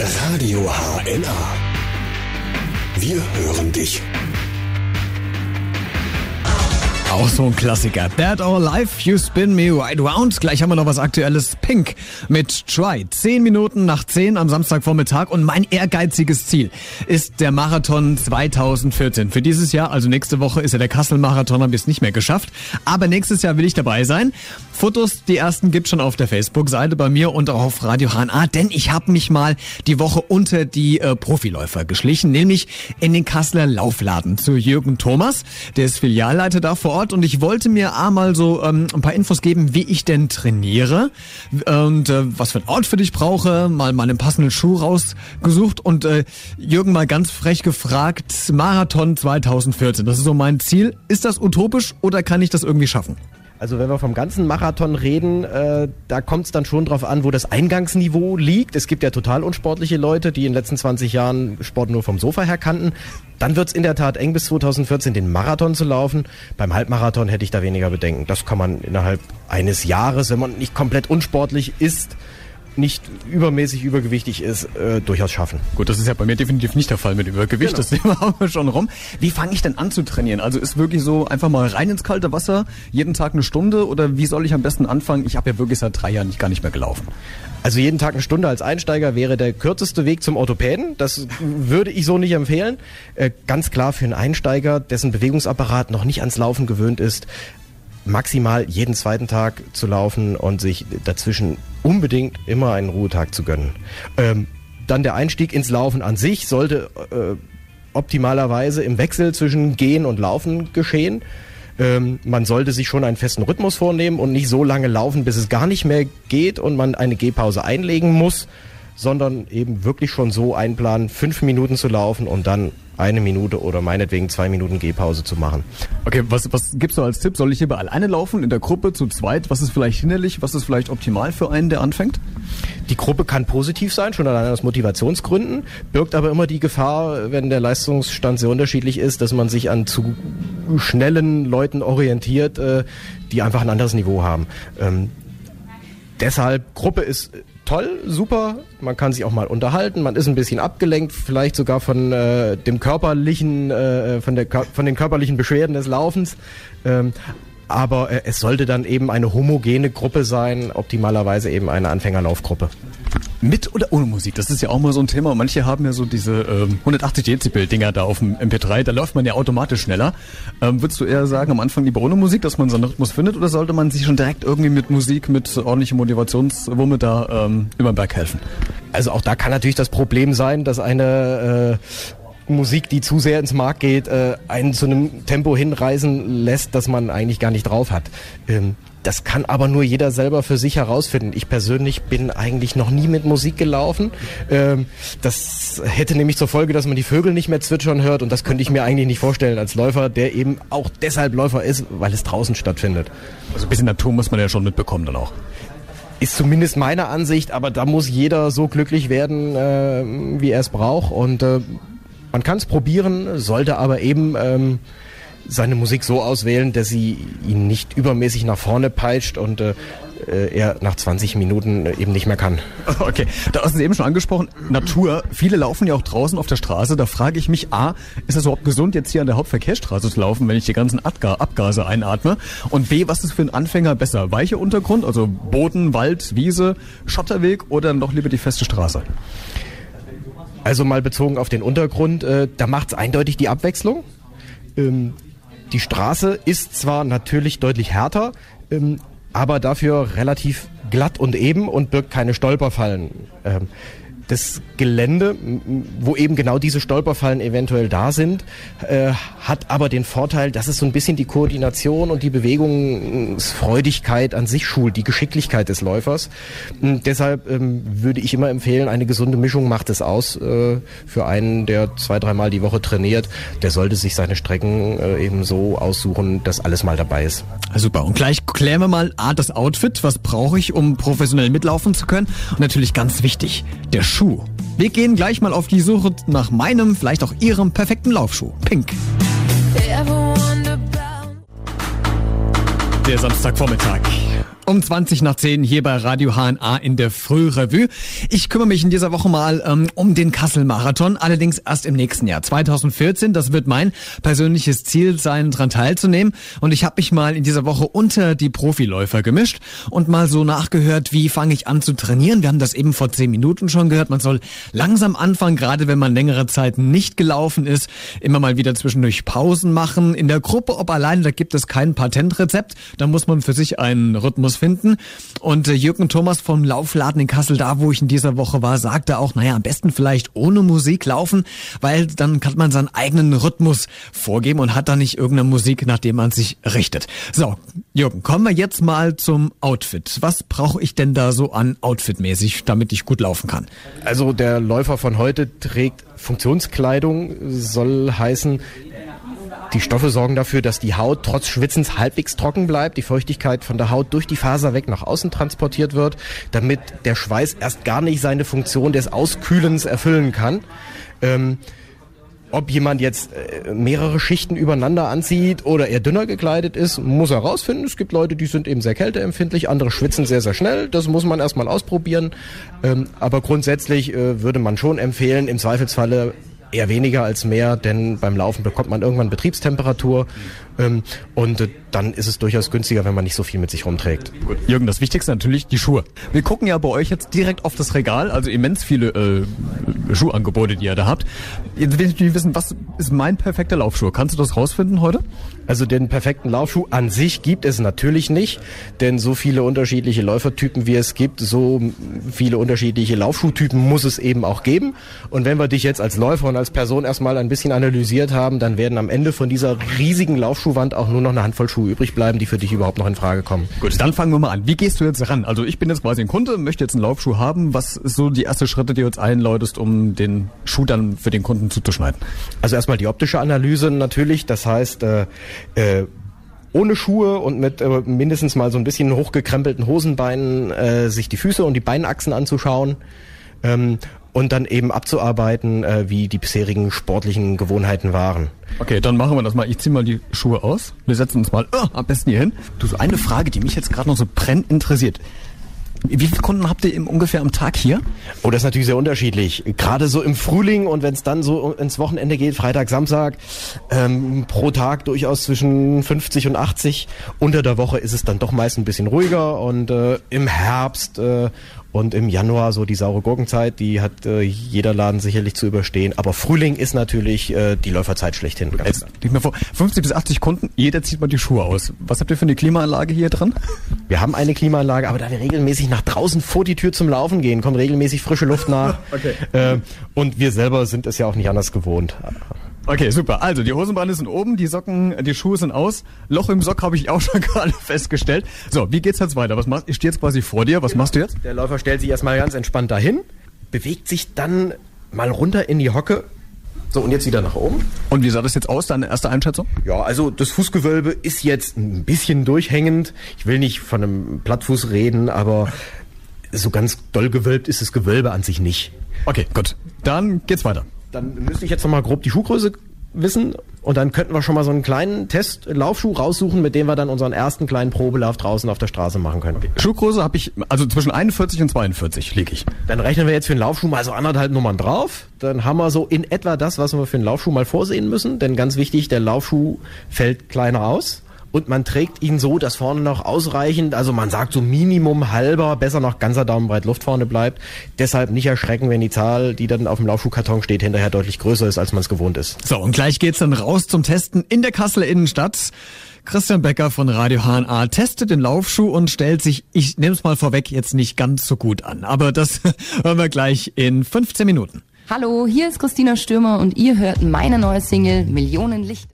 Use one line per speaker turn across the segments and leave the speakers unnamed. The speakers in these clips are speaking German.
Radio HNA. Wir hören dich.
Auch so ein Klassiker. Dead or Alive, You Spin Me Right Round. Gleich haben wir noch was Aktuelles. Pink mit Try. Zehn Minuten nach zehn am Samstagvormittag. Und mein ehrgeiziges Ziel ist der Marathon 2014. Für dieses Jahr, also nächste Woche, ist ja der Kassel-Marathon, habe ich es nicht mehr geschafft. Aber nächstes Jahr will ich dabei sein. Fotos, die ersten gibt schon auf der Facebook-Seite bei mir und auch auf Radio HNA, denn ich habe mich mal die Woche unter die äh, Profiläufer geschlichen, nämlich in den Kasseler Laufladen zu Jürgen Thomas. Der ist Filialleiter da vor Ort und ich wollte mir einmal so ähm, ein paar Infos geben, wie ich denn trainiere und äh, was für ein Outfit ich brauche, mal meinen passenden Schuh rausgesucht und äh, Jürgen mal ganz frech gefragt, Marathon 2014, das ist so mein Ziel. Ist das utopisch oder kann ich das irgendwie schaffen?
Also wenn wir vom ganzen Marathon reden, äh, da kommt es dann schon drauf an, wo das Eingangsniveau liegt. Es gibt ja total unsportliche Leute, die in den letzten 20 Jahren Sport nur vom Sofa her kannten. Dann wird es in der Tat eng bis 2014 den Marathon zu laufen. Beim Halbmarathon hätte ich da weniger Bedenken. Das kann man innerhalb eines Jahres, wenn man nicht komplett unsportlich ist, nicht übermäßig übergewichtig ist, äh, durchaus schaffen.
Gut, das ist ja bei mir definitiv nicht der Fall mit Übergewicht. Genau. Das Thema haben wir schon rum. Wie fange ich denn an zu trainieren? Also ist wirklich so einfach mal rein ins kalte Wasser, jeden Tag eine Stunde oder wie soll ich am besten anfangen? Ich habe ja wirklich seit drei Jahren nicht, gar nicht mehr gelaufen.
Also jeden Tag eine Stunde als Einsteiger wäre der kürzeste Weg zum Orthopäden. Das würde ich so nicht empfehlen. Äh, ganz klar für einen Einsteiger, dessen Bewegungsapparat noch nicht ans Laufen gewöhnt ist, maximal jeden zweiten Tag zu laufen und sich dazwischen unbedingt immer einen Ruhetag zu gönnen. Ähm, dann der Einstieg ins Laufen an sich sollte äh, optimalerweise im Wechsel zwischen Gehen und Laufen geschehen. Ähm, man sollte sich schon einen festen Rhythmus vornehmen und nicht so lange laufen, bis es gar nicht mehr geht und man eine Gehpause einlegen muss, sondern eben wirklich schon so einplanen, fünf Minuten zu laufen und dann eine Minute oder meinetwegen zwei Minuten Gehpause zu machen.
Okay, was, was gibst du als Tipp? Soll ich hier bei alleine laufen, in der Gruppe, zu zweit? Was ist vielleicht hinderlich? Was ist vielleicht optimal für einen, der anfängt?
Die Gruppe kann positiv sein, schon allein aus Motivationsgründen, birgt aber immer die Gefahr, wenn der Leistungsstand sehr unterschiedlich ist, dass man sich an zu schnellen Leuten orientiert, äh, die einfach ein anderes Niveau haben. Ähm, deshalb, Gruppe ist toll, super. Man kann sich auch mal unterhalten. Man ist ein bisschen abgelenkt, vielleicht sogar von äh, dem körperlichen, äh, von, der, von den körperlichen Beschwerden des Laufens. Ähm, aber äh, es sollte dann eben eine homogene Gruppe sein, optimalerweise eben eine Anfängerlaufgruppe.
Mit oder ohne Musik? Das ist ja auch mal so ein Thema. Manche haben ja so diese ähm, 180 Dezibel-Dinger da auf dem MP3. Da läuft man ja automatisch schneller. Ähm, würdest du eher sagen, am Anfang lieber ohne Musik, dass man seinen Rhythmus findet? Oder sollte man sich schon direkt irgendwie mit Musik, mit ordentlichem Motivationswumme da ähm, über den Berg helfen?
Also auch da kann natürlich das Problem sein, dass eine äh, Musik, die zu sehr ins Mark geht, äh, einen zu einem Tempo hinreisen lässt, das man eigentlich gar nicht drauf hat. Ähm, das kann aber nur jeder selber für sich herausfinden. Ich persönlich bin eigentlich noch nie mit Musik gelaufen. Ähm, das hätte nämlich zur Folge, dass man die Vögel nicht mehr zwitschern hört und das könnte ich mir eigentlich nicht vorstellen als Läufer, der eben auch deshalb Läufer ist, weil es draußen stattfindet.
Also ein bisschen Natur muss man ja schon mitbekommen dann auch.
Ist zumindest meine Ansicht, aber da muss jeder so glücklich werden, äh, wie er es braucht und äh, man kann es probieren, sollte aber eben ähm, seine Musik so auswählen, dass sie ihn nicht übermäßig nach vorne peitscht und äh, er nach 20 Minuten eben nicht mehr kann.
Okay, da hast du es eben schon angesprochen, Natur. Viele laufen ja auch draußen auf der Straße. Da frage ich mich, A, ist es überhaupt gesund, jetzt hier an der Hauptverkehrsstraße zu laufen, wenn ich die ganzen Abgase einatme? Und B, was ist für einen Anfänger besser? Weicher Untergrund, also Boden, Wald, Wiese, Schotterweg oder dann doch lieber die feste Straße?
Also mal bezogen auf den Untergrund, äh, da macht es eindeutig die Abwechslung. Ähm, die Straße ist zwar natürlich deutlich härter, ähm, aber dafür relativ glatt und eben und birgt keine Stolperfallen. Ähm, das Gelände, wo eben genau diese Stolperfallen eventuell da sind, äh, hat aber den Vorteil, dass es so ein bisschen die Koordination und die Bewegungsfreudigkeit an sich schult, die Geschicklichkeit des Läufers. Und deshalb ähm, würde ich immer empfehlen, eine gesunde Mischung macht es aus äh, für einen, der zwei, dreimal die Woche trainiert. Der sollte sich seine Strecken äh, eben so aussuchen, dass alles mal dabei ist.
Super. Und gleich klären wir mal A, das Outfit. Was brauche ich, um professionell mitlaufen zu können? Und natürlich ganz wichtig, der Schuh. Wir gehen gleich mal auf die Suche nach meinem, vielleicht auch Ihrem perfekten Laufschuh. Pink. Der Samstagvormittag. Um 20 nach 10 hier bei Radio HNA in der Frührevue. Ich kümmere mich in dieser Woche mal ähm, um den Kassel-Marathon, allerdings erst im nächsten Jahr, 2014. Das wird mein persönliches Ziel sein, daran teilzunehmen. Und ich habe mich mal in dieser Woche unter die Profiläufer gemischt und mal so nachgehört, wie fange ich an zu trainieren. Wir haben das eben vor 10 Minuten schon gehört. Man soll langsam anfangen, gerade wenn man längere Zeit nicht gelaufen ist. Immer mal wieder zwischendurch Pausen machen. In der Gruppe, ob alleine, da gibt es kein Patentrezept. Da muss man für sich einen Rhythmus finden. Und äh, Jürgen Thomas vom Laufladen in Kassel, da wo ich in dieser Woche war, sagte auch, naja, am besten vielleicht ohne Musik laufen, weil dann kann man seinen eigenen Rhythmus vorgeben und hat dann nicht irgendeine Musik, nach dem man sich richtet. So, Jürgen, kommen wir jetzt mal zum Outfit. Was brauche ich denn da so an Outfit-mäßig, damit ich gut laufen kann?
Also der Läufer von heute trägt Funktionskleidung, soll heißen, die Stoffe sorgen dafür, dass die Haut trotz Schwitzens halbwegs trocken bleibt, die Feuchtigkeit von der Haut durch die Faser weg nach außen transportiert wird, damit der Schweiß erst gar nicht seine Funktion des Auskühlens erfüllen kann. Ähm, ob jemand jetzt äh, mehrere Schichten übereinander anzieht oder eher dünner gekleidet ist, muss er rausfinden. Es gibt Leute, die sind eben sehr kälteempfindlich, andere schwitzen sehr, sehr schnell. Das muss man erstmal ausprobieren. Ähm, aber grundsätzlich äh, würde man schon empfehlen, im Zweifelsfalle eher weniger als mehr, denn beim Laufen bekommt man irgendwann Betriebstemperatur ähm, und äh, dann ist es durchaus günstiger, wenn man nicht so viel mit sich rumträgt.
Gut. Jürgen, das Wichtigste natürlich die Schuhe. Wir gucken ja bei euch jetzt direkt auf das Regal, also immens viele äh, Schuhangebote, die ihr da habt. Jetzt will ich wissen, was ist mein perfekter Laufschuh? Kannst du das rausfinden heute?
Also den perfekten Laufschuh an sich gibt es natürlich nicht, denn so viele unterschiedliche Läufertypen wie es gibt, so viele unterschiedliche Laufschuhtypen muss es eben auch geben. Und wenn wir dich jetzt als Läufer und als Person erstmal ein bisschen analysiert haben, dann werden am Ende von dieser riesigen Laufschuhwand auch nur noch eine Handvoll Schuhe übrig bleiben, die für dich überhaupt noch in Frage kommen.
Gut, dann fangen wir mal an. Wie gehst du jetzt ran? Also ich bin jetzt quasi ein Kunde, möchte jetzt einen Laufschuh haben. Was ist so die erste Schritte, die du jetzt einläutest, um den Schuh dann für den Kunden zuzuschneiden?
Also erstmal die optische Analyse natürlich. Das heißt, äh, ohne Schuhe und mit äh, mindestens mal so ein bisschen hochgekrempelten Hosenbeinen äh, sich die Füße und die Beinachsen anzuschauen ähm, und dann eben abzuarbeiten, äh, wie die bisherigen sportlichen Gewohnheiten waren.
Okay, dann machen wir das mal. Ich ziehe mal die Schuhe aus. Wir setzen uns mal oh, am besten hier hin. Du, so eine Frage, die mich jetzt gerade noch so brennend interessiert. Wie viele Kunden habt ihr im ungefähr am Tag hier?
Oh, das ist natürlich sehr unterschiedlich. Gerade so im Frühling und wenn es dann so ins Wochenende geht, Freitag, Samstag, ähm, pro Tag durchaus zwischen 50 und 80. Unter der Woche ist es dann doch meist ein bisschen ruhiger und äh, im Herbst äh, und im Januar so die saure Gurkenzeit, die hat äh, jeder Laden sicherlich zu überstehen. Aber Frühling ist natürlich äh, die Läuferzeit schlechthin.
Jetzt, mir vor, 50 bis 80 Kunden, jeder zieht mal die Schuhe aus. Was habt ihr für eine Klimaanlage hier dran?
Wir haben eine Klimaanlage, aber da wir regelmäßig nach draußen vor die Tür zum Laufen gehen, kommt regelmäßig frische Luft nach. okay. Äh, und wir selber sind es ja auch nicht anders gewohnt.
Okay, super. Also die Hosenbeine sind oben, die Socken, die Schuhe sind aus. Loch im Sock habe ich auch schon gerade festgestellt. So, wie geht's jetzt weiter? Was machst Ich stehe jetzt quasi vor dir. Was genau. machst du jetzt?
Der Läufer stellt sich erstmal ganz entspannt dahin, bewegt sich dann mal runter in die Hocke. So, und jetzt wieder nach oben.
Und wie sah das jetzt aus, deine erste Einschätzung?
Ja, also das Fußgewölbe ist jetzt ein bisschen durchhängend. Ich will nicht von einem Plattfuß reden, aber so ganz doll gewölbt ist das Gewölbe an sich nicht.
Okay, gut. Dann geht's weiter.
Dann müsste ich jetzt nochmal grob die Schuhgröße wissen und dann könnten wir schon mal so einen kleinen Test-Laufschuh raussuchen, mit dem wir dann unseren ersten kleinen Probelauf draußen auf der Straße machen können. Okay.
Schuhgröße habe ich, also zwischen 41 und 42 liege ich.
Dann rechnen wir jetzt für einen Laufschuh mal so anderthalb Nummern drauf. Dann haben wir so in etwa das, was wir für einen Laufschuh mal vorsehen müssen. Denn ganz wichtig, der Laufschuh fällt kleiner aus und man trägt ihn so, dass vorne noch ausreichend, also man sagt so Minimum halber, besser noch ganzer Daumenbreit Luft vorne bleibt. Deshalb nicht erschrecken, wenn die Zahl, die dann auf dem Laufschuhkarton steht, hinterher deutlich größer ist, als man es gewohnt ist.
So, und gleich geht's dann raus zum Testen in der Kasseler Innenstadt. Christian Becker von Radio HNA testet den Laufschuh und stellt sich, ich nehme es mal vorweg, jetzt nicht ganz so gut an. Aber das hören wir gleich in 15 Minuten.
Hallo, hier ist Christina Stürmer und ihr hört meine neue Single Millionen Licht.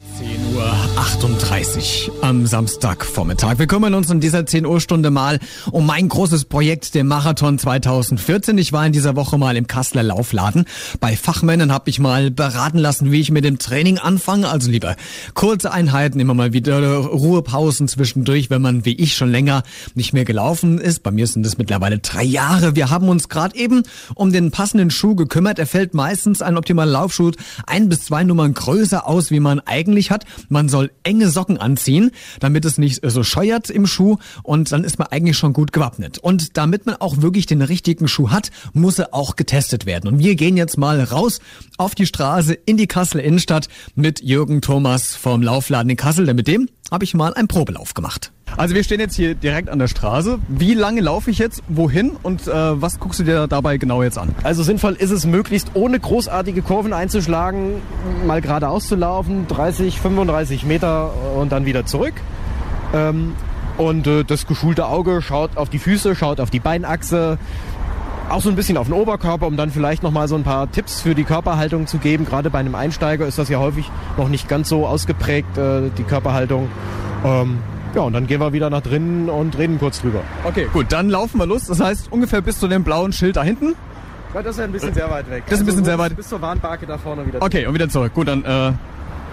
10.38 Uhr am Samstagvormittag. Wir kümmern uns in dieser 10 Uhr Stunde mal um mein großes Projekt, den Marathon 2014. Ich war in dieser Woche mal im Kasseler Laufladen. Bei Fachmännern habe ich mal beraten lassen, wie ich mit dem Training anfange. Also lieber kurze Einheiten, immer mal wieder Ruhepausen zwischendurch, wenn man wie ich schon länger nicht mehr gelaufen ist. Bei mir sind es mittlerweile drei Jahre. Wir haben uns gerade eben um den passenden Schuh gekümmert. Er fällt meistens ein optimaler Laufschuh ein bis zwei Nummern größer aus, wie man eigentlich hat. Man soll enge Socken anziehen, damit es nicht so scheuert im Schuh und dann ist man eigentlich schon gut gewappnet. Und damit man auch wirklich den richtigen Schuh hat, muss er auch getestet werden. Und wir gehen jetzt mal raus auf die Straße in die Kassel Innenstadt mit Jürgen Thomas vom Laufladen in Kassel, denn mit dem habe ich mal einen Probelauf gemacht. Also wir stehen jetzt hier direkt an der Straße. Wie lange laufe ich jetzt? Wohin? Und äh, was guckst du dir dabei genau jetzt an?
Also sinnvoll ist es möglichst ohne großartige Kurven einzuschlagen, mal geradeaus zu laufen, 30, 35 Meter und dann wieder zurück. Ähm, und äh, das geschulte Auge schaut auf die Füße, schaut auf die Beinachse, auch so ein bisschen auf den Oberkörper, um dann vielleicht noch mal so ein paar Tipps für die Körperhaltung zu geben. Gerade bei einem Einsteiger ist das ja häufig noch nicht ganz so ausgeprägt, äh, die Körperhaltung. Ähm, ja, und dann gehen wir wieder nach drinnen und reden kurz drüber.
Okay, gut, dann laufen wir los. Das heißt ungefähr bis zu dem blauen Schild da hinten.
Ja, das ist ja ein bisschen sehr weit weg.
Das ist ein bisschen sehr weit.
Bis zur Warnbarke da vorne wieder.
Okay, und wieder zurück. Gut, dann äh,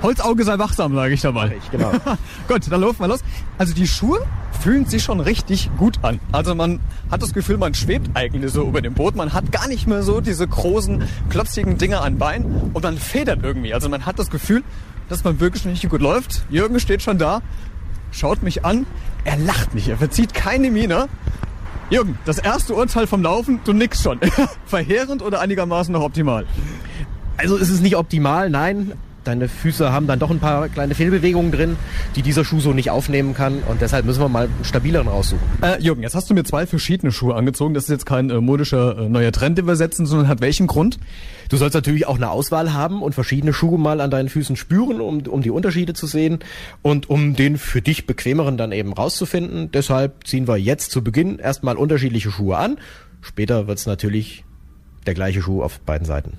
Holzauge sei wachsam, sage ich dabei.
Ich, genau.
gut, dann laufen wir los. Also die Schuhe fühlen sich schon richtig gut an. Also man hat das Gefühl, man schwebt eigentlich so über dem Boot. Man hat gar nicht mehr so diese großen, klopzigen Dinger an Beinen und man federt irgendwie. Also man hat das Gefühl, dass man wirklich richtig gut läuft. Jürgen steht schon da, schaut mich an, er lacht nicht, er verzieht keine Miene. Jürgen, das erste Urteil vom Laufen, du nix schon. Verheerend oder einigermaßen noch optimal?
Also ist es nicht optimal, nein. Deine Füße haben dann doch ein paar kleine Fehlbewegungen drin, die dieser Schuh so nicht aufnehmen kann. Und deshalb müssen wir mal einen stabileren raussuchen.
Äh, Jürgen, jetzt hast du mir zwei verschiedene Schuhe angezogen. Das ist jetzt kein äh, modischer äh, neuer Trend, den wir setzen, sondern hat welchen Grund?
Du sollst natürlich auch eine Auswahl haben und verschiedene Schuhe mal an deinen Füßen spüren, um, um die Unterschiede zu sehen und um den für dich bequemeren dann eben rauszufinden. Deshalb ziehen wir jetzt zu Beginn erstmal unterschiedliche Schuhe an. Später wird's natürlich der gleiche Schuh auf beiden Seiten.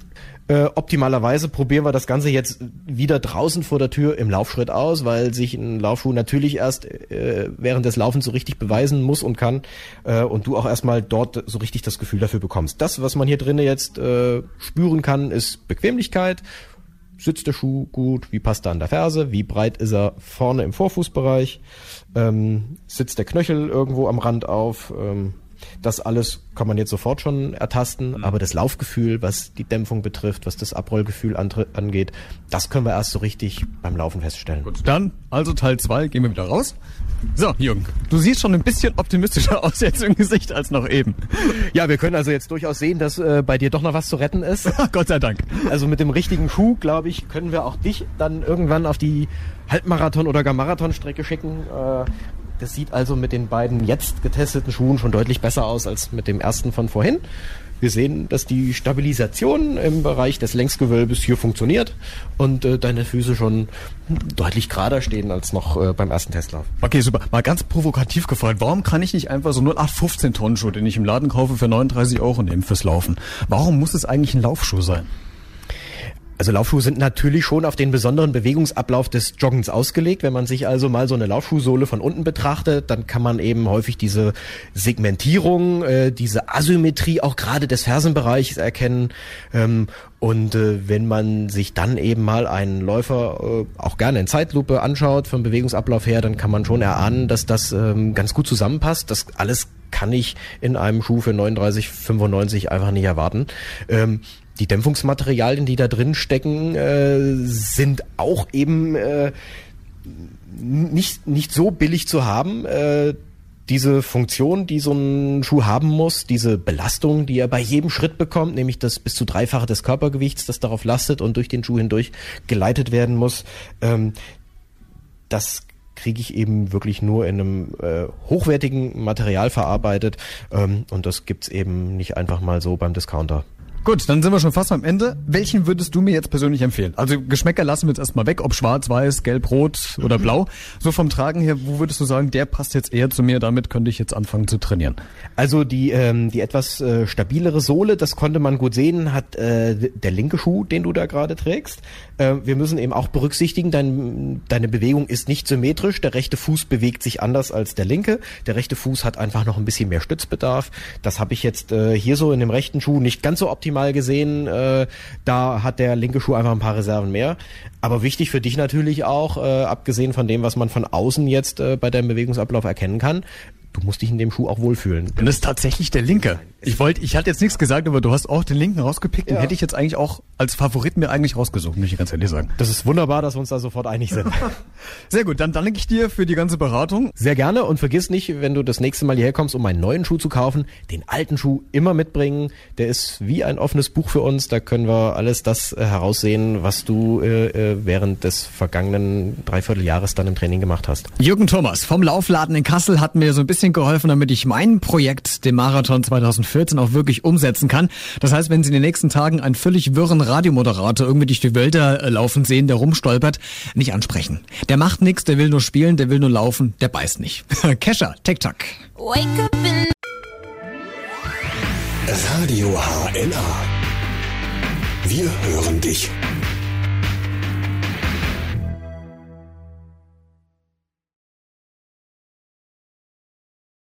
Äh, optimalerweise probieren wir das Ganze jetzt wieder draußen vor der Tür im Laufschritt aus, weil sich ein Laufschuh natürlich erst äh, während des Laufens so richtig beweisen muss und kann äh, und du auch erstmal dort so richtig das Gefühl dafür bekommst. Das, was man hier drinnen jetzt äh, spüren kann, ist Bequemlichkeit. Sitzt der Schuh gut? Wie passt er an der Ferse? Wie breit ist er vorne im Vorfußbereich? Ähm, sitzt der Knöchel irgendwo am Rand auf? Ähm, das alles kann man jetzt sofort schon ertasten, mhm. aber das Laufgefühl, was die Dämpfung betrifft, was das Abrollgefühl angeht, das können wir erst so richtig beim Laufen feststellen.
Gut, dann also Teil 2, gehen wir wieder raus. So, Jürgen, du siehst schon ein bisschen optimistischer aus jetzt im Gesicht als noch eben.
Ja, wir können also jetzt durchaus sehen, dass äh, bei dir doch noch was zu retten ist.
Gott sei Dank.
Also mit dem richtigen Schuh, glaube ich, können wir auch dich dann irgendwann auf die Halbmarathon- oder gar Marathonstrecke schicken. Äh, das sieht also mit den beiden jetzt getesteten Schuhen schon deutlich besser aus als mit dem ersten von vorhin. Wir sehen, dass die Stabilisation im Bereich des Längsgewölbes hier funktioniert und äh, deine Füße schon deutlich gerader stehen als noch äh, beim ersten Testlauf.
Okay, super. Mal ganz provokativ gefragt, warum kann ich nicht einfach so 0815 Tonnen Schuh, den ich im Laden kaufe, für 39 Euro nehmen fürs Laufen? Warum muss es eigentlich ein Laufschuh sein?
Also Laufschuhe sind natürlich schon auf den besonderen Bewegungsablauf des Joggens ausgelegt. Wenn man sich also mal so eine Laufschuhsohle von unten betrachtet, dann kann man eben häufig diese Segmentierung, äh, diese Asymmetrie auch gerade des Fersenbereichs erkennen. Ähm, und äh, wenn man sich dann eben mal einen Läufer äh, auch gerne in Zeitlupe anschaut vom Bewegungsablauf her, dann kann man schon erahnen, dass das ähm, ganz gut zusammenpasst. Das alles kann ich in einem Schuh für 39,95 einfach nicht erwarten. Ähm, die Dämpfungsmaterialien, die da drin stecken, äh, sind auch eben äh, nicht, nicht so billig zu haben. Äh, diese Funktion, die so ein Schuh haben muss, diese Belastung, die er bei jedem Schritt bekommt, nämlich das bis zu dreifache des Körpergewichts, das darauf lastet und durch den Schuh hindurch geleitet werden muss, ähm, das kriege ich eben wirklich nur in einem äh, hochwertigen Material verarbeitet ähm, und das gibt's eben nicht einfach mal so beim Discounter.
Gut, dann sind wir schon fast am Ende. Welchen würdest du mir jetzt persönlich empfehlen? Also Geschmäcker lassen wir jetzt erstmal weg, ob schwarz, weiß, gelb, rot oder blau. So vom Tragen her, wo würdest du sagen, der passt jetzt eher zu mir, damit könnte ich jetzt anfangen zu trainieren?
Also die, ähm, die etwas äh, stabilere Sohle, das konnte man gut sehen, hat äh, der linke Schuh, den du da gerade trägst. Äh, wir müssen eben auch berücksichtigen, dein, deine Bewegung ist nicht symmetrisch. Der rechte Fuß bewegt sich anders als der linke. Der rechte Fuß hat einfach noch ein bisschen mehr Stützbedarf. Das habe ich jetzt äh, hier so in dem rechten Schuh nicht ganz so optimal Mal gesehen, äh, da hat der linke Schuh einfach ein paar Reserven mehr. Aber wichtig für dich natürlich auch, äh, abgesehen von dem, was man von außen jetzt äh, bei deinem Bewegungsablauf erkennen kann, du musst dich in dem Schuh auch wohlfühlen.
Und das ist tatsächlich der linke. Ich wollte, ich hatte jetzt nichts gesagt, aber du hast auch den linken rausgepickt. Den
Ja.
hätte ich jetzt eigentlich auch als Favorit mir eigentlich rausgesucht, muss ich ganz ehrlich sagen.
Das ist wunderbar, dass wir uns da sofort einig sind.
Sehr gut, dann danke ich dir für die ganze Beratung.
Sehr gerne und vergiss nicht, wenn du das nächste Mal hierher kommst, um einen neuen Schuh zu kaufen, den alten Schuh immer mitbringen. Der ist wie ein offenes Buch für uns. Da können wir alles das äh, heraussehen, was du äh, äh, während des vergangenen Dreivierteljahres dann im Training gemacht hast.
Jürgen Thomas vom Laufladen in Kassel hat mir so ein bisschen geholfen, damit ich mein Projekt, den Marathon 2014, auch wirklich umsetzen kann. Das heißt, wenn Sie in den nächsten Tagen einen völlig wirren Radiomoderator irgendwie durch die Wälder äh, laufen sehen, der rumstolpert, nicht ansprechen. Der macht nichts, der will nur spielen, der will nur laufen, der beißt nicht. Kescher, Tic-Tac.
Wake up in
Radio HNA. Wir hören dich.